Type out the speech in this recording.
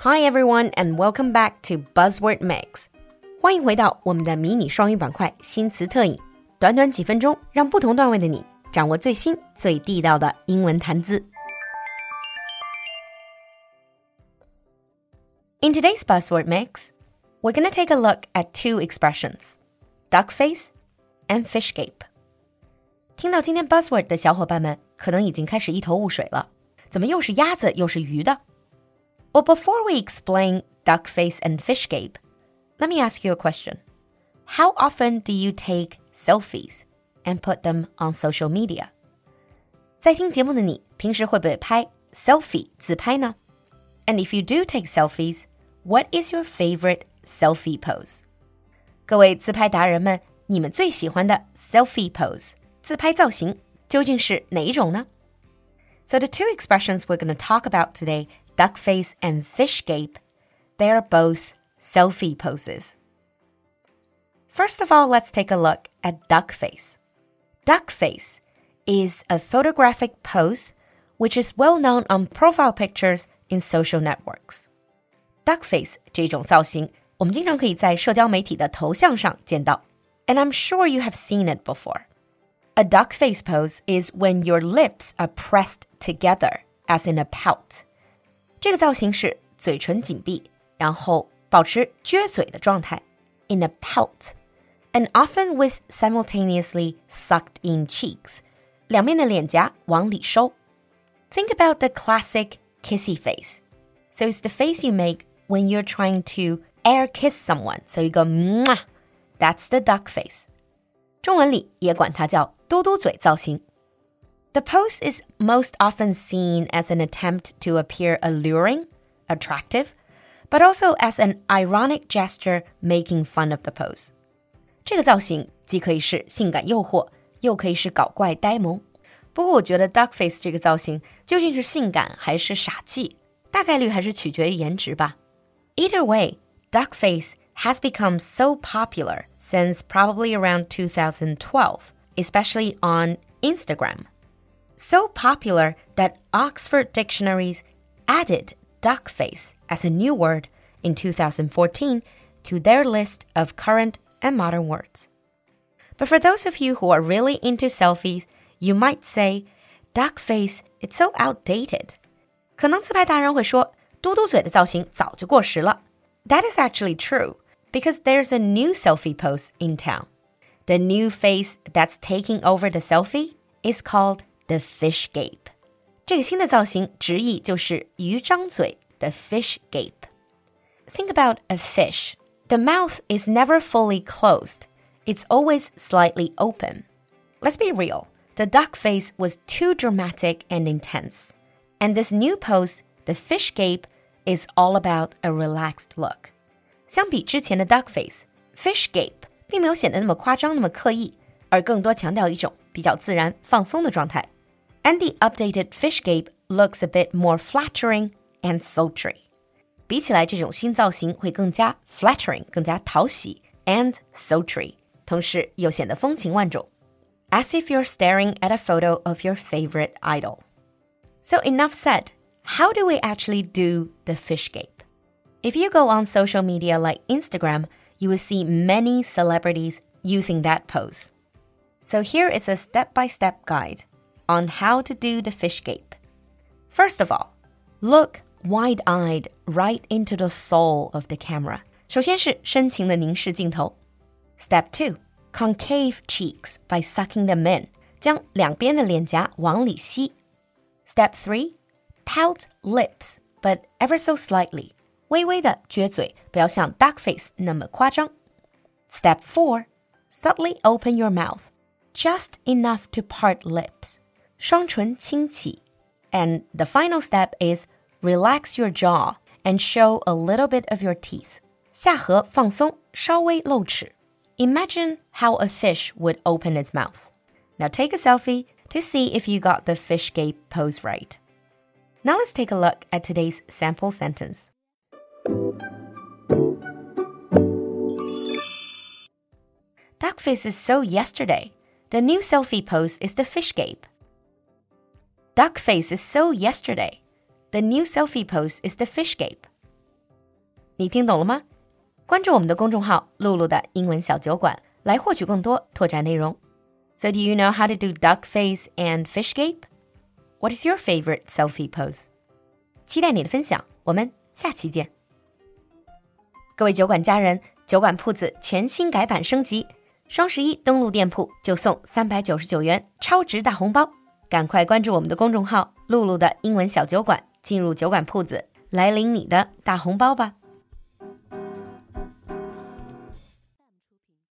Hi everyone, and welcome back to Buzzword Mix. 欢迎回到我们的迷你双语板块新词特饮，短短几分钟，让不同段位的你掌握最新最地道的英文谈资。In today's Buzzword Mix, we're going to take a look at two expressions: duck face and fish gape. 听到今天 Buzzword 的小伙伴们，可能已经开始一头雾水了，怎么又是鸭子又是鱼的 ？well, before we explain duck face and fish gape, let me ask you a question. How often do you take selfies and put them on social media? 在听节目的你，平时会不会拍 selfie 自拍呢？And if you do take selfies, what is your favorite selfie pose? 各位自拍达人们，你们最喜欢的 selfie pose 自拍造型究竟是哪一种呢？So the two expressions we're going to talk about today duck face and fish gape, they are both selfie poses. First of all, let's take a look at duck face. Duck face is a photographic pose which is well known on profile pictures in social networks. Duck face 这种造型，我们经常可以在社交媒体的头像上见到，and I'm sure you have seen it before. A duck face pose is when your lips are pressed together, as in a pout. 这个造型是嘴唇紧闭，然后保持撅嘴的状态，in a pout，and often with simultaneously sucked in cheeks，两边的脸颊往里收。Think about the classic kissy face. So it's the face you make when you're trying to air kiss someone. So you go mwah. That's the duck face. 中文里也管它叫嘟嘟嘴造型。 the pose is most often seen as an attempt to appear alluring, attractive, but also as an ironic gesture making fun of the pose. 这个造型既可以是性感诱惑，又可以是搞怪呆萌。不过，我觉得 duck face 这个造型究竟是性感还是傻气，大概率还是取决于颜值吧。Either way, duck face has become so popular since probably around 2012, especially on Instagram so popular that Oxford dictionaries added duckface as a new word in 2014 to their list of current and modern words. But for those of you who are really into selfies, you might say, duckface, it's so outdated. 可能自拍达人会说，嘟嘟嘴的造型早就过时了。That is actually true, because there's a new selfie pose in town. The new face that's taking over the selfie is called the fish gape。这个新的造型直译就是鱼张嘴的 fish gape。Think about a fish. The mouth is never fully closed. It's always slightly open. Let's be real. The duck face was too dramatic and intense. And this new pose, the fish gape, is all about a relaxed look. 相比之前的 duck face, fish gape 并没有显得那么夸张、那么刻意，而更多强调一种比较自然、放松的状态。 and the updated fish gape looks a bit more flattering and sultry. 比起来，这种新造型会更加 flattering，更加讨喜 and sultry，同时又显得风情万种。As if you're staring at a photo of your favorite idol. So enough said. How do we actually do the fish gape? If you go on social media like Instagram, you will see many celebrities using that pose. So here is a step-by-step -step guide on how to do the fish gape. First of all, look wide eyed right into the soul of the camera. 首先是深情的凝视镜头。Step two, concave cheeks by sucking them in. 将两边的脸颊往里吸。Step three, pout lips, but ever so slightly. 微微的撅嘴，不要像 duck face 那么夸张。Step four, subtly open your mouth, just enough to part lips. 双唇轻启. And the final step is relax your jaw and show a little bit of your teeth. 下颌放松，稍微露齿. Imagine how a fish would open its mouth. Now take a selfie to see if you got the fish gape pose right. Now let's take a look at today's sample sentence. Duckface is so yesterday. The new selfie pose is the fish gape. Duck face is so yesterday. The new selfie pose is the fish gape. 你听懂了吗？关注我们的公众号“露露的英文小酒馆”来获取更多拓展内容。So do you know how to do duck face and fish gape? What is your favorite selfie pose? 期待你的分享，我们下期见。各位酒馆家人，酒馆铺子全新改版升级，双十一登录店铺就送三百九十九元超值大红包，赶快关注我们的公众号“露露的英文小酒馆”，进入酒馆铺子来领你的大红包吧。